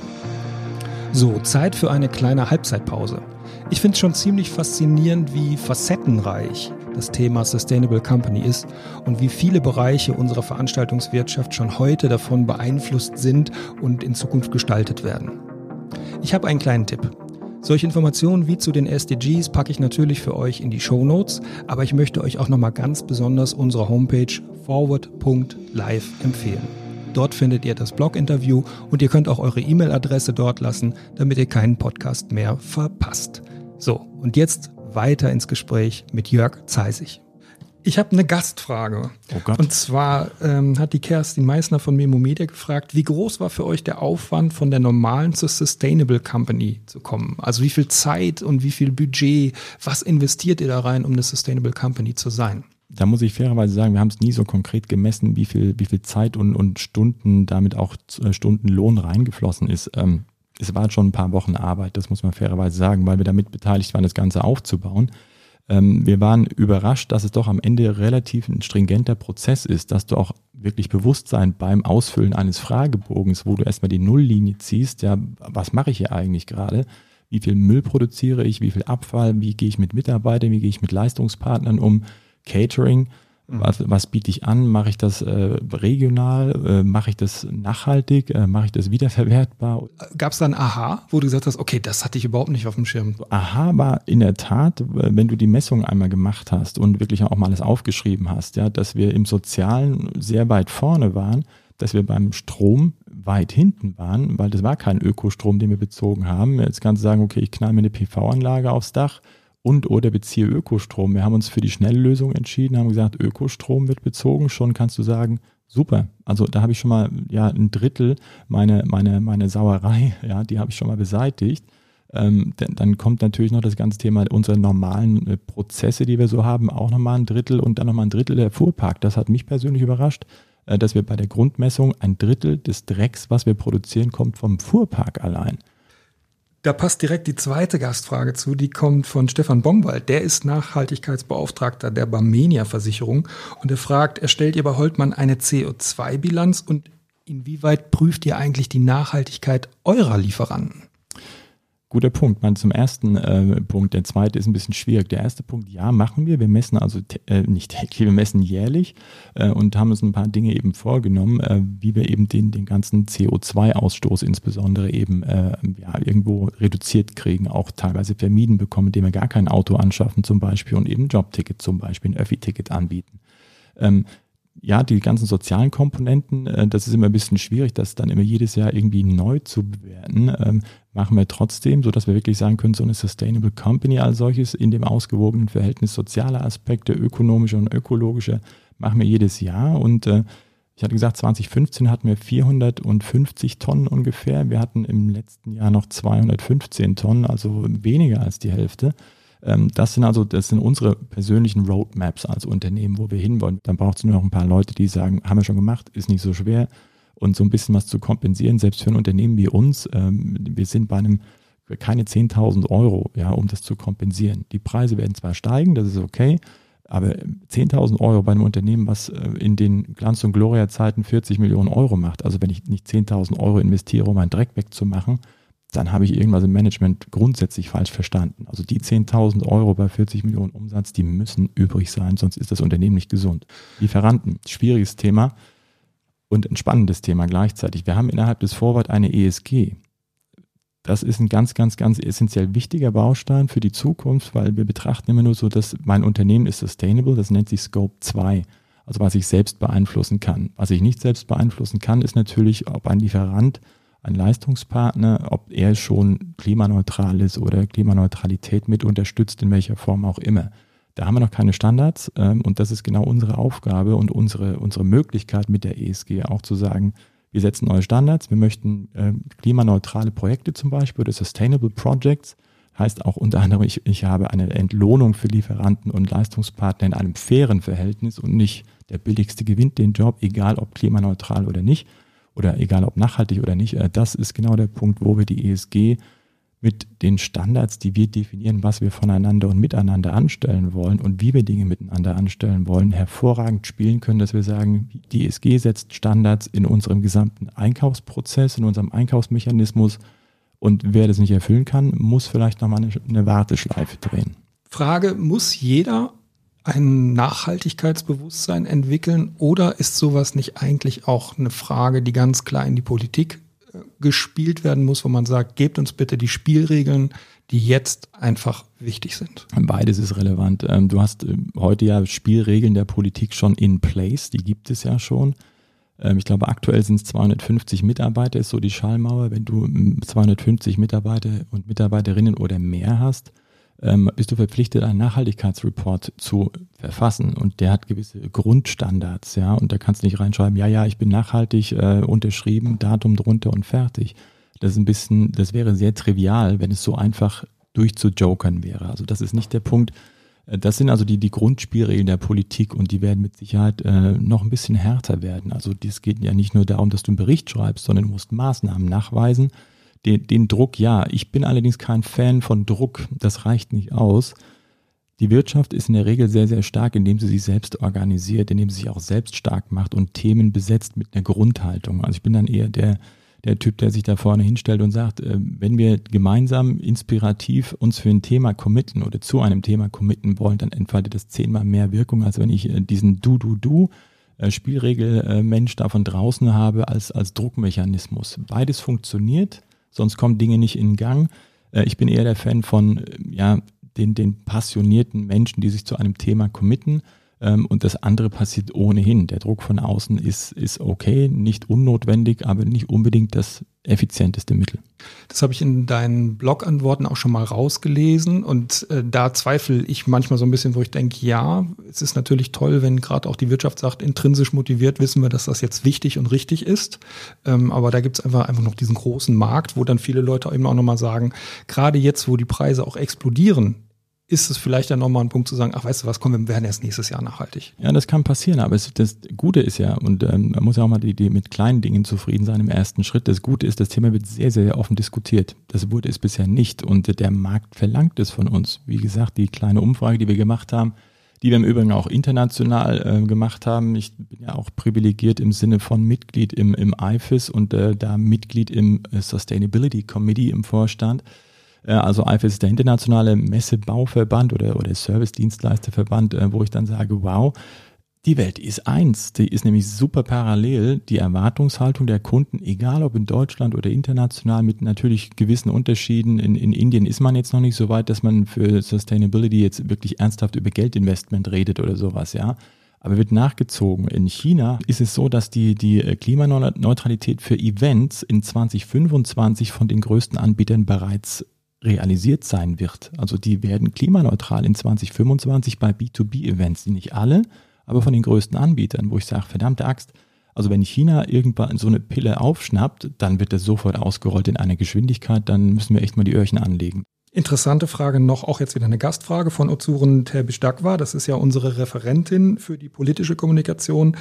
So, Zeit für eine kleine Halbzeitpause. Ich finde es schon ziemlich faszinierend, wie facettenreich das Thema Sustainable Company ist und wie viele Bereiche unserer Veranstaltungswirtschaft schon heute davon beeinflusst sind und in Zukunft gestaltet werden. Ich habe einen kleinen Tipp. Solche Informationen wie zu den SDGs packe ich natürlich für euch in die Show Notes, aber ich möchte euch auch nochmal ganz besonders unsere Homepage forward.live empfehlen. Dort findet ihr das Blog-Interview und ihr könnt auch eure E-Mail-Adresse dort lassen, damit ihr keinen Podcast mehr verpasst. So, und jetzt weiter ins Gespräch mit Jörg Zeisig. Ich habe eine Gastfrage. Oh Gott. Und zwar ähm, hat die Kerstin Meissner von Memo Media gefragt, wie groß war für euch der Aufwand, von der normalen zur Sustainable Company zu kommen? Also wie viel Zeit und wie viel Budget, was investiert ihr da rein, um eine Sustainable Company zu sein? Da muss ich fairerweise sagen, wir haben es nie so konkret gemessen, wie viel, wie viel Zeit und, und Stunden, damit auch äh, Stundenlohn reingeflossen ist. Ähm, es war schon ein paar Wochen Arbeit, das muss man fairerweise sagen, weil wir damit beteiligt waren, das Ganze aufzubauen. Ähm, wir waren überrascht, dass es doch am Ende relativ ein stringenter Prozess ist, dass du auch wirklich Bewusstsein beim Ausfüllen eines Fragebogens, wo du erstmal die Nulllinie ziehst, ja, was mache ich hier eigentlich gerade? Wie viel Müll produziere ich? Wie viel Abfall? Wie gehe ich mit Mitarbeitern? Wie gehe ich mit Leistungspartnern um? Catering. Was, was biete ich an? Mache ich das äh, regional? Äh, Mache ich das nachhaltig? Äh, Mache ich das wiederverwertbar? Gab es dann Aha, wo du gesagt hast, okay, das hatte ich überhaupt nicht auf dem Schirm? Aha war in der Tat, wenn du die Messung einmal gemacht hast und wirklich auch mal alles aufgeschrieben hast, ja, dass wir im Sozialen sehr weit vorne waren, dass wir beim Strom weit hinten waren, weil das war kein Ökostrom, den wir bezogen haben. Jetzt kannst du sagen, okay, ich knall mir eine PV-Anlage aufs Dach und oder beziehe Ökostrom. Wir haben uns für die Schnelllösung entschieden, haben gesagt, Ökostrom wird bezogen. Schon kannst du sagen, super. Also da habe ich schon mal ja ein Drittel meine, meine, meine Sauerei, ja, die habe ich schon mal beseitigt. Ähm, dann, dann kommt natürlich noch das ganze Thema unserer normalen äh, Prozesse, die wir so haben, auch nochmal ein Drittel und dann nochmal ein Drittel der Fuhrpark. Das hat mich persönlich überrascht, äh, dass wir bei der Grundmessung ein Drittel des Drecks, was wir produzieren, kommt vom Fuhrpark allein. Da passt direkt die zweite Gastfrage zu, die kommt von Stefan Bongwald. Der ist Nachhaltigkeitsbeauftragter der Barmenia Versicherung und er fragt, erstellt ihr bei Holtmann eine CO2-Bilanz und inwieweit prüft ihr eigentlich die Nachhaltigkeit eurer Lieferanten? Guter Punkt. Man zum ersten äh, Punkt. Der zweite ist ein bisschen schwierig. Der erste Punkt, ja, machen wir. Wir messen also äh, nicht täglich, wir messen jährlich äh, und haben uns ein paar Dinge eben vorgenommen, äh, wie wir eben den, den ganzen CO2-Ausstoß insbesondere eben äh, ja, irgendwo reduziert kriegen, auch teilweise vermieden bekommen, indem wir gar kein Auto anschaffen zum Beispiel und eben Jobticket zum Beispiel, ein Öffi-Ticket anbieten. Ähm, ja, die ganzen sozialen Komponenten, äh, das ist immer ein bisschen schwierig, das dann immer jedes Jahr irgendwie neu zu bewerten. Ähm, machen wir trotzdem, so dass wir wirklich sagen können, so eine Sustainable Company als solches in dem ausgewogenen Verhältnis sozialer Aspekte, ökonomische und ökologische, machen wir jedes Jahr. Und äh, ich hatte gesagt, 2015 hatten wir 450 Tonnen ungefähr. Wir hatten im letzten Jahr noch 215 Tonnen, also weniger als die Hälfte. Ähm, das sind also, das sind unsere persönlichen Roadmaps als Unternehmen, wo wir hinwollen. Dann braucht es nur noch ein paar Leute, die sagen, haben wir schon gemacht, ist nicht so schwer und so ein bisschen was zu kompensieren, selbst für ein Unternehmen wie uns. Ähm, wir sind bei einem keine 10.000 Euro, ja, um das zu kompensieren. Die Preise werden zwar steigen, das ist okay, aber 10.000 Euro bei einem Unternehmen, was äh, in den Glanz- und Gloria-Zeiten 40 Millionen Euro macht, also wenn ich nicht 10.000 Euro investiere, um meinen Dreck wegzumachen, dann habe ich irgendwas im Management grundsätzlich falsch verstanden. Also die 10.000 Euro bei 40 Millionen Umsatz, die müssen übrig sein, sonst ist das Unternehmen nicht gesund. Lieferanten, schwieriges Thema und ein spannendes Thema gleichzeitig. Wir haben innerhalb des Vorwort eine ESG. Das ist ein ganz, ganz, ganz essentiell wichtiger Baustein für die Zukunft, weil wir betrachten immer nur so, dass mein Unternehmen ist sustainable, das nennt sich Scope 2, also was ich selbst beeinflussen kann. Was ich nicht selbst beeinflussen kann, ist natürlich, ob ein Lieferant ein Leistungspartner, ob er schon klimaneutral ist oder Klimaneutralität mit unterstützt, in welcher Form auch immer. Da haben wir noch keine Standards ähm, und das ist genau unsere Aufgabe und unsere, unsere Möglichkeit mit der ESG auch zu sagen, wir setzen neue Standards, wir möchten äh, klimaneutrale Projekte zum Beispiel oder Sustainable Projects. Heißt auch unter anderem, ich, ich habe eine Entlohnung für Lieferanten und Leistungspartner in einem fairen Verhältnis und nicht der billigste gewinnt den Job, egal ob klimaneutral oder nicht oder egal ob nachhaltig oder nicht, äh, das ist genau der Punkt, wo wir die ESG mit den Standards, die wir definieren, was wir voneinander und miteinander anstellen wollen und wie wir Dinge miteinander anstellen wollen, hervorragend spielen können, dass wir sagen, die ESG setzt Standards in unserem gesamten Einkaufsprozess, in unserem Einkaufsmechanismus und wer das nicht erfüllen kann, muss vielleicht nochmal eine, eine Warteschleife drehen. Frage, muss jeder ein Nachhaltigkeitsbewusstsein entwickeln oder ist sowas nicht eigentlich auch eine Frage, die ganz klar in die Politik äh, gespielt werden muss, wo man sagt, gebt uns bitte die Spielregeln, die jetzt einfach wichtig sind? Beides ist relevant. Ähm, du hast äh, heute ja Spielregeln der Politik schon in place, die gibt es ja schon. Ähm, ich glaube, aktuell sind es 250 Mitarbeiter, ist so die Schallmauer. Wenn du 250 Mitarbeiter und Mitarbeiterinnen oder mehr hast, ähm, bist du verpflichtet, einen Nachhaltigkeitsreport zu verfassen. Und der hat gewisse Grundstandards, ja. Und da kannst du nicht reinschreiben, ja, ja, ich bin nachhaltig, äh, unterschrieben, Datum drunter und fertig. Das ist ein bisschen, das wäre sehr trivial, wenn es so einfach durchzujokern wäre. Also das ist nicht der Punkt. Äh, das sind also die, die Grundspielregeln der Politik und die werden mit Sicherheit äh, noch ein bisschen härter werden. Also es geht ja nicht nur darum, dass du einen Bericht schreibst, sondern du musst Maßnahmen nachweisen den, den Druck, ja. Ich bin allerdings kein Fan von Druck. Das reicht nicht aus. Die Wirtschaft ist in der Regel sehr, sehr stark, indem sie sich selbst organisiert, indem sie sich auch selbst stark macht und Themen besetzt mit einer Grundhaltung. Also ich bin dann eher der, der Typ, der sich da vorne hinstellt und sagt, äh, wenn wir gemeinsam inspirativ uns für ein Thema committen oder zu einem Thema committen wollen, dann entfaltet das zehnmal mehr Wirkung, als wenn ich äh, diesen Du-Du-Du äh, Spielregelmensch da von draußen habe als, als Druckmechanismus. Beides funktioniert sonst kommen Dinge nicht in Gang. Äh, ich bin eher der Fan von äh, ja, den, den passionierten Menschen, die sich zu einem Thema committen. Ähm, und das andere passiert ohnehin. Der Druck von außen ist, ist okay, nicht unnotwendig, aber nicht unbedingt das effizienteste Mittel. Das habe ich in deinen Blog-Antworten auch schon mal rausgelesen und äh, da zweifle ich manchmal so ein bisschen, wo ich denke, ja, es ist natürlich toll, wenn gerade auch die Wirtschaft sagt, intrinsisch motiviert wissen wir, dass das jetzt wichtig und richtig ist. Ähm, aber da gibt es einfach, einfach noch diesen großen Markt, wo dann viele Leute eben auch nochmal sagen, gerade jetzt, wo die Preise auch explodieren, ist es vielleicht dann nochmal ein Punkt zu sagen, ach weißt du was, komm, wir werden erst nächstes Jahr nachhaltig. Ja, das kann passieren, aber es, das Gute ist ja, und ähm, man muss ja auch mal die, die mit kleinen Dingen zufrieden sein im ersten Schritt. Das Gute ist, das Thema wird sehr, sehr offen diskutiert. Das wurde es bisher nicht und der Markt verlangt es von uns. Wie gesagt, die kleine Umfrage, die wir gemacht haben, die wir im Übrigen auch international äh, gemacht haben. Ich bin ja auch privilegiert im Sinne von Mitglied im, im IFIS und äh, da Mitglied im äh, Sustainability Committee im Vorstand. Äh, also IFES ist der internationale Messebauverband oder, oder Service-Dienstleisterverband, äh, wo ich dann sage, wow, die Welt ist eins. Die ist nämlich super parallel. Die Erwartungshaltung der Kunden, egal ob in Deutschland oder international, mit natürlich gewissen Unterschieden. In, in Indien ist man jetzt noch nicht so weit, dass man für Sustainability jetzt wirklich ernsthaft über Geldinvestment redet oder sowas, ja. Aber wird nachgezogen. In China ist es so, dass die, die Klimaneutralität für Events in 2025 von den größten Anbietern bereits realisiert sein wird. Also die werden klimaneutral in 2025 bei B2B-Events, die nicht alle, aber von den größten Anbietern, wo ich sage, verdammte Axt, also wenn China irgendwann so eine Pille aufschnappt, dann wird das sofort ausgerollt in einer Geschwindigkeit, dann müssen wir echt mal die Öhrchen anlegen. Interessante Frage noch, auch jetzt wieder eine Gastfrage von Ozuren Terbisch-Dagwa. Das ist ja unsere Referentin für die politische Kommunikation.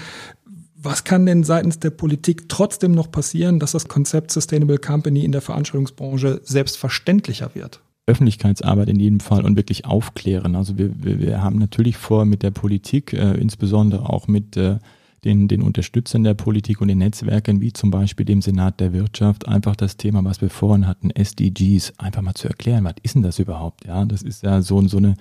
Was kann denn seitens der Politik trotzdem noch passieren, dass das Konzept Sustainable Company in der Veranstaltungsbranche selbstverständlicher wird? Öffentlichkeitsarbeit in jedem Fall und wirklich aufklären. Also wir, wir, wir haben natürlich vor mit der Politik, äh, insbesondere auch mit äh, den, den Unterstützern der Politik und den Netzwerken, wie zum Beispiel dem Senat der Wirtschaft, einfach das Thema, was wir vorhin hatten, SDGs, einfach mal zu erklären, was ist denn das überhaupt? Ja, das ist ja so, so eine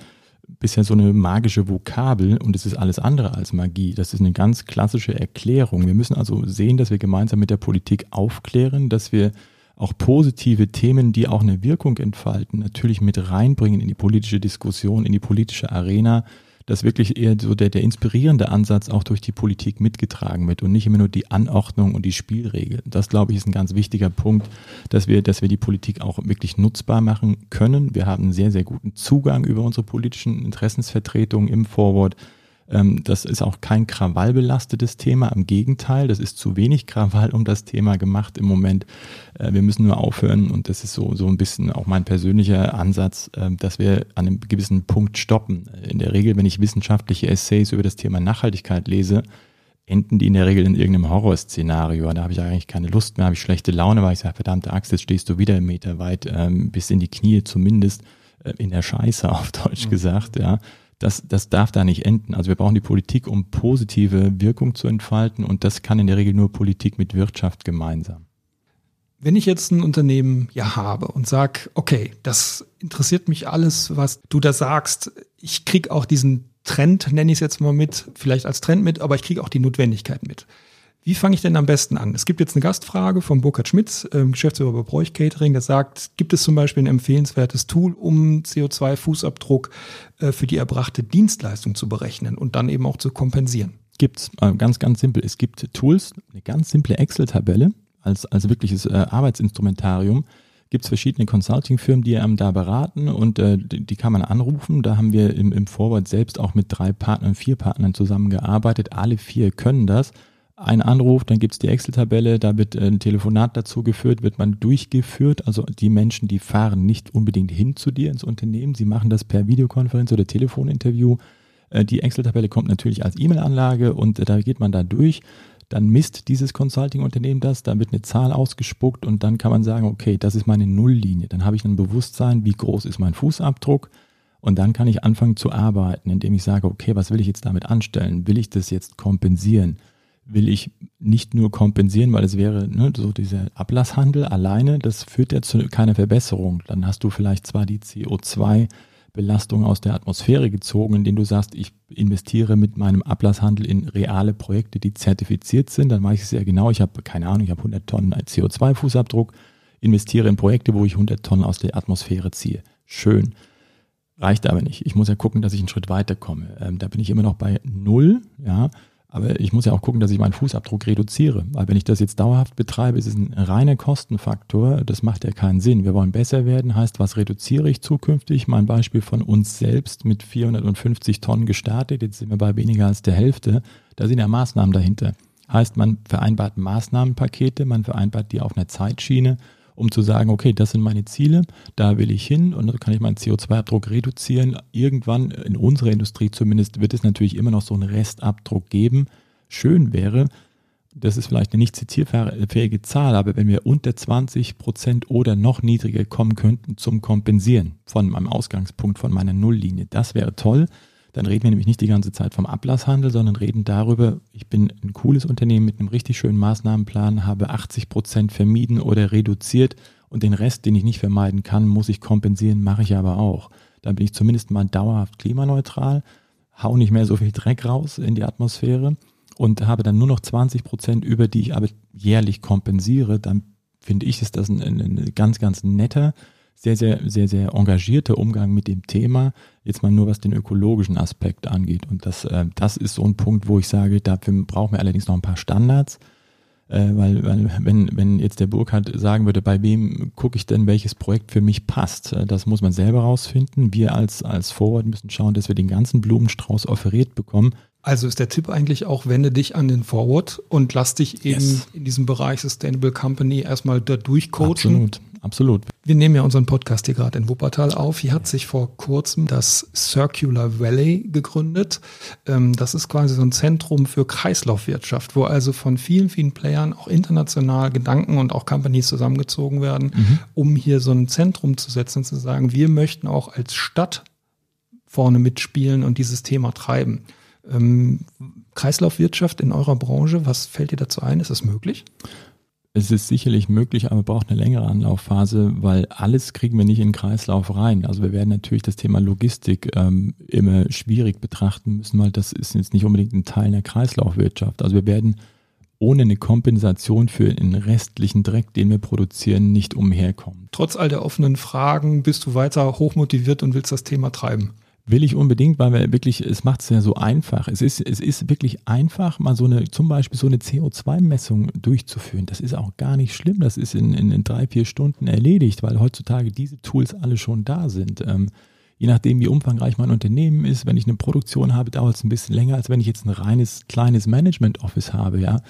bisher so eine magische Vokabel und es ist alles andere als Magie. Das ist eine ganz klassische Erklärung. Wir müssen also sehen, dass wir gemeinsam mit der Politik aufklären, dass wir auch positive Themen, die auch eine Wirkung entfalten, natürlich mit reinbringen in die politische Diskussion, in die politische Arena, dass wirklich eher so der, der inspirierende Ansatz auch durch die Politik mitgetragen wird und nicht immer nur die Anordnung und die Spielregeln. Das, glaube ich, ist ein ganz wichtiger Punkt, dass wir, dass wir die Politik auch wirklich nutzbar machen können. Wir haben einen sehr, sehr guten Zugang über unsere politischen Interessensvertretungen im Vorwort ähm, das ist auch kein krawallbelastetes Thema. Im Gegenteil, das ist zu wenig Krawall um das Thema gemacht im Moment. Äh, wir müssen nur aufhören und das ist so, so ein bisschen auch mein persönlicher Ansatz, äh, dass wir an einem gewissen Punkt stoppen. In der Regel, wenn ich wissenschaftliche Essays über das Thema Nachhaltigkeit lese, enden die in der Regel in irgendeinem Horrorszenario. Da habe ich eigentlich keine Lust mehr, habe ich schlechte Laune, weil ich sage, verdammte Axt, jetzt stehst du wieder einen Meter weit, ähm, bis in die Knie zumindest, äh, in der Scheiße auf Deutsch mhm. gesagt, ja das, das darf da nicht enden. Also wir brauchen die Politik, um positive Wirkung zu entfalten und das kann in der Regel nur Politik mit Wirtschaft gemeinsam. Wenn ich jetzt ein Unternehmen ja habe und sag, okay, das interessiert mich alles, was du da sagst, ich krieg auch diesen Trend, nenne ich es jetzt mal mit, vielleicht als Trend mit, aber ich kriege auch die Notwendigkeit mit. Wie fange ich denn am besten an? Es gibt jetzt eine Gastfrage von Burkhard Schmitz, ähm, Geschäftsführer bei Bräuch Catering, der sagt, gibt es zum Beispiel ein empfehlenswertes Tool, um CO2-Fußabdruck äh, für die erbrachte Dienstleistung zu berechnen und dann eben auch zu kompensieren? Gibt's, äh, ganz, ganz simpel. Es gibt Tools, eine ganz simple Excel-Tabelle als, als wirkliches äh, Arbeitsinstrumentarium. Gibt es verschiedene Consulting-Firmen, die einem da beraten und äh, die, die, kann man anrufen. Da haben wir im, im Forward selbst auch mit drei Partnern, vier Partnern zusammengearbeitet. Alle vier können das ein Anruf, dann gibt's die Excel-Tabelle, da wird ein Telefonat dazu geführt, wird man durchgeführt. Also die Menschen, die fahren nicht unbedingt hin zu dir ins Unternehmen, sie machen das per Videokonferenz oder Telefoninterview. Äh, die Excel-Tabelle kommt natürlich als E-Mail-Anlage und äh, da geht man da durch. Dann misst dieses Consulting-Unternehmen das, da wird eine Zahl ausgespuckt und dann kann man sagen, okay, das ist meine Nulllinie. Dann habe ich ein Bewusstsein, wie groß ist mein Fußabdruck. Und dann kann ich anfangen zu arbeiten, indem ich sage, okay, was will ich jetzt damit anstellen? Will ich das jetzt kompensieren? Will ich nicht nur kompensieren, weil es wäre ne, so dieser Ablasshandel alleine, das führt ja zu keiner Verbesserung. Dann hast du vielleicht zwar die CO2-Belastung aus der Atmosphäre gezogen, indem du sagst, ich investiere mit meinem Ablasshandel in reale Projekte, die zertifiziert sind. Dann weiß ich sehr genau, ich habe keine Ahnung, ich habe 100 Tonnen CO2-Fußabdruck, investiere in Projekte, wo ich 100 Tonnen aus der Atmosphäre ziehe. Schön. Reicht aber nicht. Ich muss ja gucken, dass ich einen Schritt weiterkomme. Ähm, da bin ich immer noch bei Null, ja Aber ich muss ja auch gucken, dass ich meinen Fußabdruck reduziere. Weil wenn ich das jetzt dauerhaft betreibe, ist es ein reiner Kostenfaktor. Das macht ja keinen Sinn. Wir wollen besser werden, heißt, was reduziere ich zukünftig? Mein Beispiel von uns selbst mit 450 Tonnen gestartet. Jetzt sind wir bei weniger als der Hälfte. Da sind ja Maßnahmen dahinter. Heißt, man vereinbart Maßnahmenpakete, man vereinbart die auf einer Zeitschiene um zu sagen, okay, das sind meine Ziele, da will ich hin und dann kann ich meinen CO2-Abdruck reduzieren. Irgendwann, in unserer Industrie zumindest, wird es natürlich immer noch so einen Restabdruck geben. Schön wäre, das ist vielleicht eine nicht zitierfähige Zahl, aber wenn wir unter 20 Prozent oder noch niedriger kommen könnten zum Kompensieren von meinem Ausgangspunkt, von meiner Nulllinie, das wäre toll. Dann reden wir nämlich nicht die ganze Zeit vom Ablasshandel, sondern reden darüber, ich bin ein cooles Unternehmen mit einem richtig schönen Maßnahmenplan, habe 80 Prozent vermieden oder reduziert und den Rest, den ich nicht vermeiden kann, muss ich kompensieren, mache ich aber auch. Dann bin ich zumindest mal dauerhaft klimaneutral, hau nicht mehr so viel Dreck raus in die Atmosphäre und habe dann nur noch 20 Prozent, über die ich aber jährlich kompensiere. Dann finde ich, ist das ein, ein, ein ganz, ganz netter sehr, sehr, sehr, sehr engagierter Umgang mit dem Thema, jetzt mal nur was den ökologischen Aspekt angeht. Und das, äh, das ist so ein Punkt, wo ich sage, dafür brauchen wir allerdings noch ein paar Standards. Äh, weil, weil wenn, wenn jetzt der Burkhardt sagen würde, bei wem gucke ich denn, welches Projekt für mich passt, äh, das muss man selber rausfinden. Wir als, als Forward müssen schauen, dass wir den ganzen Blumenstrauß offeriert bekommen. Also ist der Tipp eigentlich auch, wende dich an den Forward und lass dich eben yes. in diesem Bereich Sustainable Company erstmal da durchcoachen. Absolut absolut. Wir nehmen ja unseren Podcast hier gerade in Wuppertal auf. Hier hat sich vor kurzem das Circular Valley gegründet. Ähm, das ist quasi so ein Zentrum für Kreislaufwirtschaft, wo also von vielen, vielen Playern auch international Gedanken und auch Companies zusammengezogen werden, mhm. um hier so ein Zentrum zu setzen und zu sagen, wir möchten auch als Stadt vorne mitspielen und dieses Thema treiben. Ähm, Kreislaufwirtschaft in eurer Branche, was fällt dir dazu ein? Ist das möglich? Es ist sicherlich möglich, aber braucht eine längere Anlaufphase, weil alles kriegen wir nicht in den Kreislauf rein. Also wir werden natürlich das Thema Logistik ähm, immer schwierig betrachten müssen, weil das ist jetzt nicht unbedingt ein Teil der Kreislaufwirtschaft. Also wir werden ohne eine Kompensation für den restlichen Dreck, den wir produzieren, nicht umherkommen. Trotz all der offenen Fragen bist du weiter hochmotiviert und willst das Thema treiben. Will ich unbedingt, weil wir wirklich, es macht es ja so einfach. Es ist, es ist wirklich einfach, mal so eine, zum Beispiel so eine CO2-Messung durchzuführen. Das ist auch gar nicht schlimm. Das ist in, in, in, drei, vier Stunden erledigt, weil heutzutage diese Tools alle schon da sind. Ähm, je nachdem, wie umfangreich mein Unternehmen ist, wenn ich eine Produktion habe, dauert es ein bisschen länger, als wenn ich jetzt ein reines, kleines Management-Office habe, ja.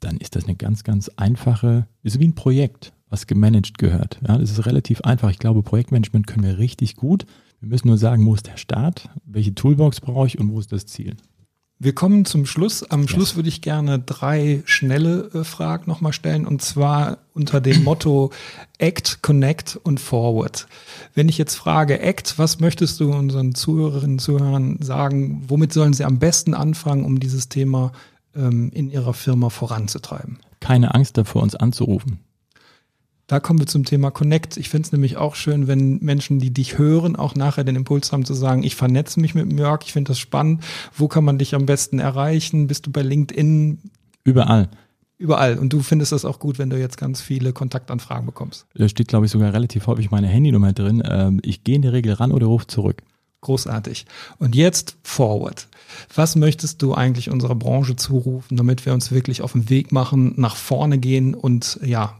Dann ist das eine ganz, ganz einfache, ist wie ein Projekt, was gemanagt gehört. Ja, das ist relativ einfach. Ich glaube, Projektmanagement können wir richtig gut. Wir müssen nur sagen, wo ist der Start, welche Toolbox brauche ich und wo ist das Ziel. Wir kommen zum Schluss. Am Schluss würde ich gerne drei schnelle äh, Fragen nochmal stellen und zwar unter dem Motto Act, Connect und Forward. Wenn ich jetzt frage, Act, was möchtest du unseren Zuhörerinnen und Zuhörern sagen? Womit sollen sie am besten anfangen, um dieses Thema ähm, in ihrer Firma voranzutreiben? Keine Angst davor, uns anzurufen. Da kommen wir zum Thema Connect. Ich finde es nämlich auch schön, wenn Menschen, die dich hören, auch nachher den Impuls haben zu sagen, ich vernetze mich mit Jörg, ich finde das spannend. Wo kann man dich am besten erreichen? Bist du bei LinkedIn? Überall. Überall. Und du findest das auch gut, wenn du jetzt ganz viele Kontaktanfragen bekommst. Da steht, glaube ich, sogar relativ häufig meine Handynummer drin. Ähm, ich gehe in der Regel ran oder rufe zurück. Großartig. Und jetzt Forward. Was möchtest du eigentlich unserer Branche zurufen, damit wir uns wirklich auf den Weg machen, nach vorne gehen und ja,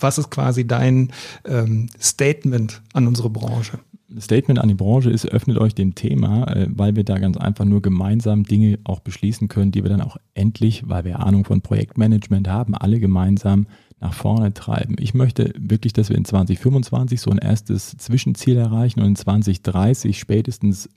was ist quasi dein ähm, Statement an unsere Branche? Statement an die Branche ist, öffnet euch dem Thema, äh, weil wir da ganz einfach nur gemeinsam Dinge auch beschließen können, die wir dann auch endlich, weil wir Ahnung von Projektmanagement haben, alle gemeinsam nach vorne treiben. Ich möchte wirklich, dass wir in 2025 so ein erstes Zwischenziel erreichen und in 2030 spätestens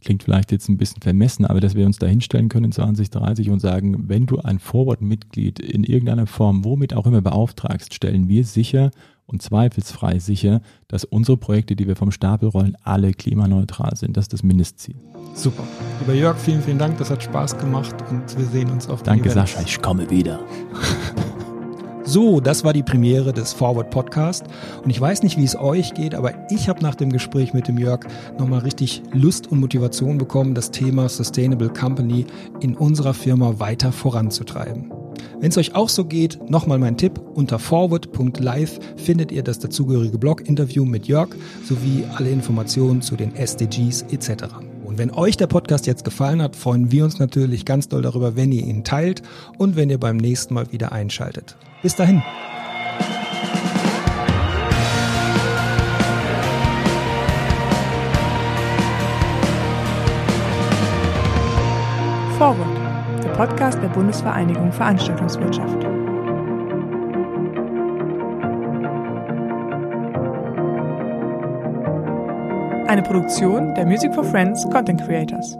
klingt vielleicht jetzt ein bisschen vermessen, aber dass wir uns da hinstellen können in 2030 und sagen, wenn du ein Forward-Mitglied in irgendeiner Form, womit auch immer beauftragst, stellen wir sicher und zweifelsfrei sicher, dass unsere Projekte, die wir vom Stapel rollen, alle klimaneutral sind. Das ist das Mindestziel. Super. Lieber Jörg, vielen, vielen Dank. Das hat Spaß gemacht und wir sehen uns auf dem Danke, Event. Sascha. Ich komme wieder. So, das war die Premiere des Forward Podcast. Und ich weiß nicht, wie es euch geht, aber ich habe nach dem Gespräch mit dem Jörg nochmal richtig Lust und Motivation bekommen, das Thema Sustainable Company in unserer Firma weiter voranzutreiben. Wenn es euch auch so geht, nochmal mein Tipp, unter forward.live findet ihr das dazugehörige Blog-Interview mit Jörg sowie alle Informationen zu den SDGs etc. Und wenn euch der Podcast jetzt gefallen hat, freuen wir uns natürlich ganz doll darüber, wenn ihr ihn teilt und wenn ihr beim nächsten Mal wieder einschaltet. Bis dahin. Forward, der Podcast der Bundesvereinigung Veranstaltungswirtschaft. Eine Produktion der Music for Friends Content Creators.